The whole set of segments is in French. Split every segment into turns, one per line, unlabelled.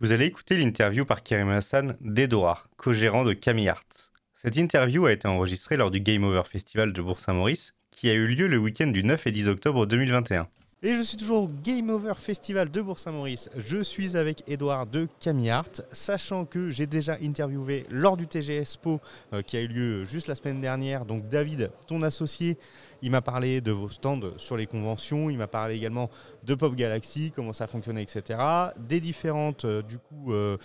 Vous allez écouter l'interview par Karim Hassan d'Edouard, co-gérant de Camille Arts. Cette interview a été enregistrée lors du Game Over Festival de Bourg-Saint-Maurice, qui a eu lieu le week-end du 9 et 10 octobre 2021. Et je suis toujours au Game Over Festival de Bourg-Saint-Maurice. Je suis avec Edouard de Camille Art, sachant que j'ai déjà interviewé lors du TGS Po euh, qui a eu lieu juste la semaine dernière. Donc David, ton associé, il m'a parlé de vos stands sur les conventions, il m'a parlé également de Pop Galaxy, comment ça fonctionnait, etc. Des différentes, euh, du coup, euh,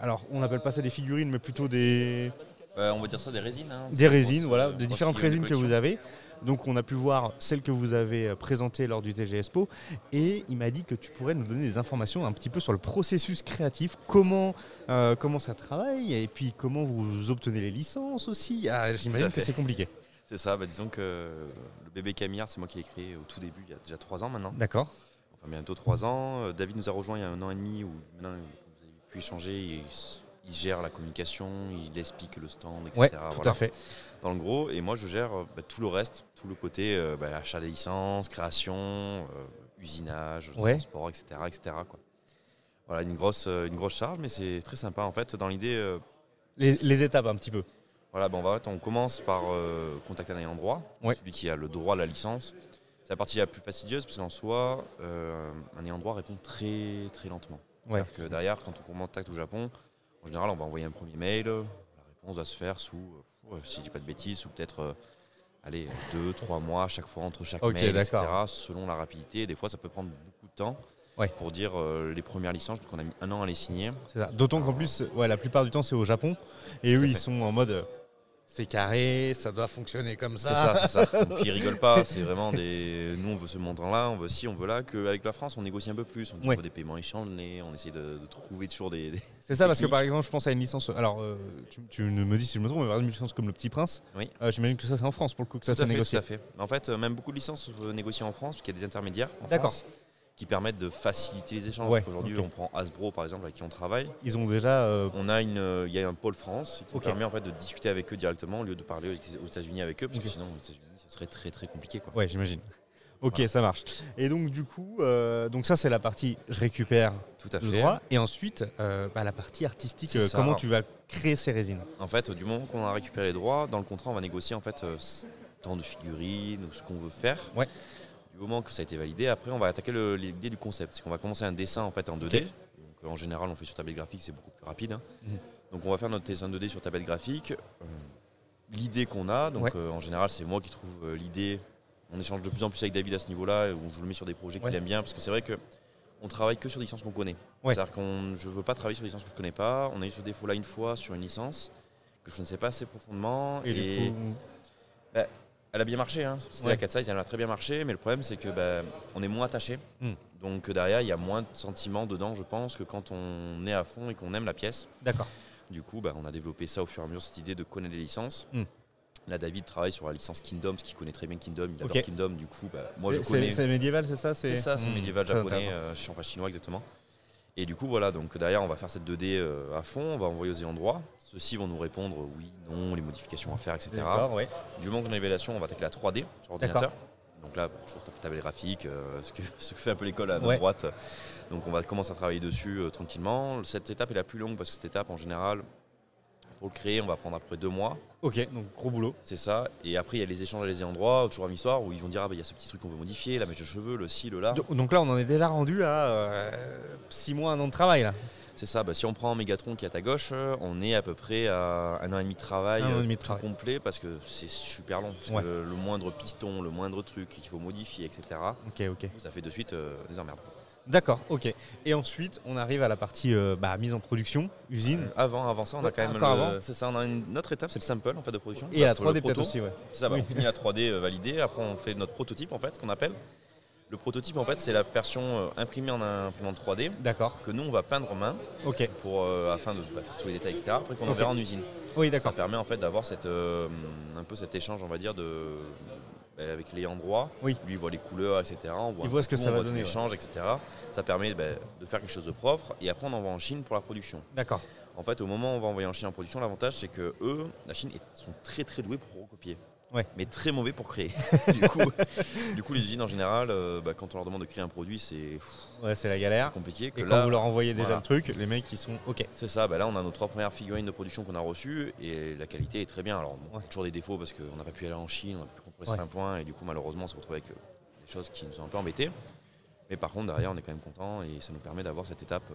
alors on n'appelle pas ça des figurines, mais plutôt des...
on va dire ça des résines. Hein.
Des résines, voilà, des différentes résines que vous avez. Donc on a pu voir celle que vous avez euh, présentée lors du TGSPO et il m'a dit que tu pourrais nous donner des informations un petit peu sur le processus créatif, comment, euh, comment ça travaille et puis comment vous obtenez les licences aussi. Ah, J'imagine que c'est compliqué.
C'est ça, bah, disons que le bébé Camillard, c'est moi qui l'ai créé au tout début, il y a déjà trois ans maintenant.
D'accord.
Enfin bientôt trois ans. Euh, David nous a rejoint il y a un an et demi où maintenant vous avez pu échanger il gère la communication, il explique le stand, etc.
Ouais, tout à fait.
Dans le gros, et moi je gère euh, bah, tout le reste, tout le côté euh, bah, achat des licences, création, euh, usinage, transport, etc. etc. quoi. Voilà, une grosse, une grosse charge, mais c'est très sympa en fait. Dans l'idée.
Les, étapes un petit peu.
Voilà, bah, on commence par contacter un ayant droit, celui qui a le droit à la licence. C'est la partie la plus fastidieuse, parce qu'en soi, un ayant droit répond très très lentement. Ouais. Que derrière, quand on contacte au Japon, en général, on va envoyer un premier mail. La réponse va se faire sous, euh, si je dis pas de bêtises, ou peut-être euh, allez, deux, trois mois à chaque fois entre chaque mail, etc. Selon la rapidité. Des fois, ça peut prendre beaucoup de temps. Pour dire euh, les premières licences, parce qu'on a mis un an à les signer.
D'autant qu'en plus, ouais, la plupart du temps, c'est au Japon. Et eux, ils sont en mode c'est carré, ça doit fonctionner comme ça.
C'est ça, c'est ça. Donc ils rigolent pas, c'est vraiment des. Nous on veut ce montant-là, on veut ci, on veut là. Qu'avec la France, on négocie un peu plus, on dit des paiements échangelés, on essaie de, trouver toujours des.
c'est ça, parce que par exemple, je pense à une licence. Alors, euh, tu, me dis si je me trompe, mais par exemple, une licence comme le Petit Prince, oui. Euh, j'imagine que ça c'est en France pour le coup que ça s'est négocié.
Tout à fait. En fait, euh, même beaucoup de licences négociées en France, parce qu'il y a des intermédiaires. D'accord qui permettent de faciliter les échanges. Aujourd'hui, on prend Hasbro par exemple avec qui on travaille.
Ils ont déjà.
Euh, on a une, euh, il y a un pôle France qui permet en fait de discuter avec eux directement au lieu de parler aux États-Unis avec eux, parce que sinon aux États-Unis, ça serait très très compliqué. Quoi.
Ouais, j'imagine. Ok, ça marche. Et donc du coup, euh, donc ça c'est la partie je récupère
tout à fait.
le droit. Et ensuite, bah, la partie artistique, comment tu vas créer ces résines?
En fait, du moment qu'on a récupéré les droits, dans le contrat, on va négocier en fait tant de figurines, ce qu'on veut faire. Ouais du moment que ça a été validé, après on va attaquer l'idée du concept. C'est qu'on va commencer un dessin en fait en 2D. Donc, en général, on fait sur tablette graphique, c'est beaucoup plus rapide. Hein. Mhm. Donc on va faire notre dessin 2D sur tablette graphique. Euh, l'idée qu'on a, donc euh, en général, c'est moi qui trouve euh, l'idée. On échange de plus en plus avec David à ce niveau-là, où je le mets sur des projets qu'il aime bien, parce que c'est vrai que on travaille que sur des licences qu'on connaît. C'est-à-dire qu'on je veux pas travailler sur des licences que je connais pas. On a eu ce défaut-là une fois sur une licence que je ne sais pas assez profondément.
Et, du coup...
Bah, elle a bien marché, hein. c'était la 4 size, elle a très bien marché, mais le problème c'est que bah, on est moins attaché. Hmm. Donc derrière, il y a moins de sentiments dedans, je pense, que quand on est à fond et qu'on aime la pièce.
D'accord.
Du coup, bah, on a développé ça au fur et à mesure, cette idée de connaître les licences. Hmm. Là, David travaille sur la licence Kingdom, ce qui connaît très bien Kingdom. Il adore Kingdom, du coup, bah, moi je connais.
C'est médiéval, c'est ça?
C'est ça, c'est hmm. médiéval japonais, euh, enfin chinois exactement. Et du coup, voilà, donc derrière, on va faire cette 2D euh, à fond, on va envoyer aux ayants droit. Ceux-ci vont nous répondre oui, non, les modifications à faire, etc. Du moment qu'on a l'évaluation, on va attaquer la 3D sur ordinateur. Donc là, toujours table graphique, euh, ce, que, ce, que, fait un peu l'école à droite. Donc on va commencer à travailler dessus euh, tranquillement. Cette étape est la plus longue parce que cette étape, en général, pour le créer, on va prendre à peu près deux mois.
Ok, donc gros boulot.
C'est ça. Et après, il y a les échanges à les endroits, toujours une histoire, où ils vont dire ah, bah, il y a ce petit truc qu'on veut modifier, la mèche de cheveux, le ci, le là.
Donc là, on en est déjà rendu à 6 euh, mois, un an de travail. là.
C'est ça, bah, si on prend Megatron qui est à ta gauche, euh, on est à peu près à un an et demi de travail,
euh,
complet parce que c'est super long. Parce que le, moindre piston, le moindre truc qu'il faut modifier, etc.
Ok, ok.
Ça fait de suite euh, des emmerdes.
D'accord, ok. Et ensuite, on arrive à la partie bah, mise en production, usine.
avant, avant ça, on a quand même. C'est ça, on a une autre étape, c'est le sample en fait de production.
Et la 3D peut-être aussi, ouais.
C'est ça, bah, on finit la 3D validée. Après, on fait notre prototype en fait, qu'on appelle. Le prototype, en fait, c'est la version euh, imprimée en imprimante 3D.
D'accord.
Que nous, on va peindre en main.
Ok.
Pour, euh, afin de bah, faire tous les détails, etc. Après, qu'on enverra en usine.
Oui, d'accord.
Ça permet en fait d'avoir cette, euh, un peu cet échange, on va dire, de, avec les endroits.
Oui.
Lui, il voit les couleurs, etc.
On voit, il voit ce que ça va donner.
L'échange, etc. Ça permet bah, de faire quelque chose de propre. Et après, on envoie en Chine pour la production.
D'accord.
En fait, au moment où on va envoyer en Chine en production, l'avantage c'est que eux, la Chine, ils sont très très doués pour recopier.
Ouais.
Mais très mauvais pour créer. du, coup, du coup, les usines en général, euh, bah, quand on leur demande de créer un produit, c'est
Ouais, c'est la
c'est
galère.
compliqué. Que
Et
là,
quand vous leur envoyez déjà
voilà.
le truc, les mecs ils sont ok.
C'est ça, bah là on a nos trois premières figurines de production qu'on a reçues et la qualité est très bien. Alors
Ouais.
toujours des défauts parce qu'on n'a pas pu aller en Chine, on n'a pas pu contrôler certains points et du coup malheureusement on s'est retrouvé avec euh, des choses qui nous ont un peu embêtés. Mais par contre derrière on est quand même content et ça nous permet d'avoir cette étape euh,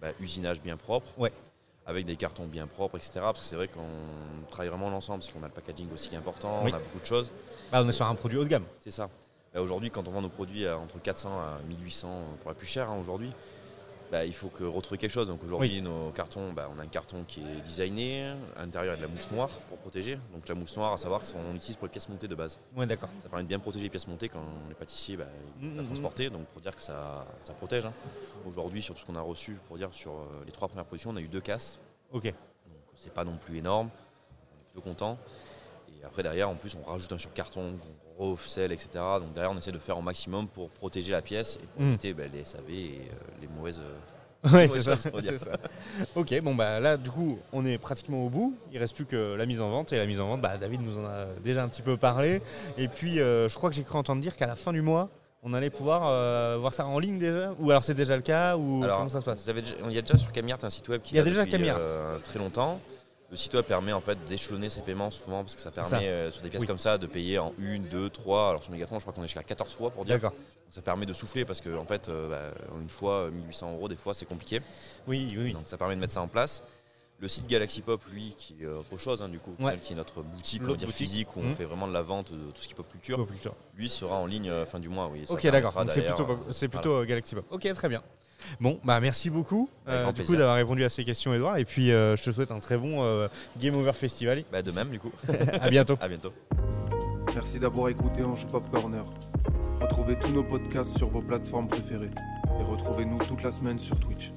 bah, usinage bien propre,
Ouais.
Avec des cartons bien propres, etc. Parce que c'est vrai qu'on travaille vraiment l'ensemble, parce qu'on a le packaging aussi qui est important,
Oui.
on a beaucoup de choses.
Bah, on est sur un produit haut de gamme.
C'est ça. Bah, aujourd'hui, quand on vend nos produits à entre 400 à 1800 pour la plus chère, hein, aujourd'hui, bah, il faut que retrouver quelque chose. Donc aujourd'hui, nos cartons, bah, on a un carton qui est designé. À l'intérieur, il y a de la mousse noire pour protéger. Donc la mousse noire, à savoir qu'on l'utilise pour les pièces montées de base.
Ouais, d'accord.
Ça permet de bien protéger les pièces montées quand les pâtissiers bah,
Mhm,
la
mhm.
transporter. Donc pour dire que ça, ça protège. hein. Aujourd'hui, sur tout ce qu'on a reçu, pour dire sur euh, les trois premières positions, on a eu deux casses.
Ok.
Donc c'est pas non plus énorme. On est plutôt content. Et après derrière, en plus, on rajoute un surcarton, on refcelle, etc. Donc derrière, on essaie de faire au maximum pour protéger la pièce et pour
Mm.
éviter bah, les SAV et euh, les mauvaises.
Ouais,
Ouais,
c'est
ça.
Ok, bon bah là du coup on est pratiquement au bout. Il reste plus que la mise en vente et la mise en vente, bah David nous en a déjà un petit peu parlé. Et puis euh, je crois que j'ai cru entendre dire qu'à la fin du mois on allait pouvoir euh, voir ça en ligne déjà? Ou alors c'est déjà le cas? Ou
Alors,
comment ça se passe?
il y a déjà sur Camillart un site web qui
Il y a déjà
depuis, euh, très longtemps. Le site web permet en fait d'échelonner ses paiements souvent parce que ça permet euh, sur des pièces
Oui.
comme ça de payer en une, deux, trois. Alors sur Megatron, je crois qu'on est jusqu'à 14 fois pour dire.
D'accord.
Ça permet de souffler parce que en fait, euh, bah, une fois 1800 euros, des fois c'est compliqué.
Oui, oui, oui.
Donc ça permet de mettre ça en place. Le site Galaxy Pop, lui, qui est autre chose, hein, du coup,
Ouais.
qui est notre boutique, on dire
boutique.
physique, où on fait vraiment de la vente de tout ce qui est pop culture,
putain.
lui sera en ligne euh, fin du mois. Oui,
Ok, d'accord. Donc c'est plutôt,
euh,
c'est plutôt euh, Galaxy Pop. Ok, très bien. Bon, bah merci beaucoup euh, du coup d'avoir répondu à ces questions, Edouard. Et puis euh, je te souhaite un très bon euh, Game Over Festival.
bah, de même, du coup.
à bientôt.
à bientôt.
Merci d'avoir écouté Ange Pop Corner. Retrouvez tous nos podcasts sur vos plateformes préférées et retrouvez-nous toute la semaine sur Twitch.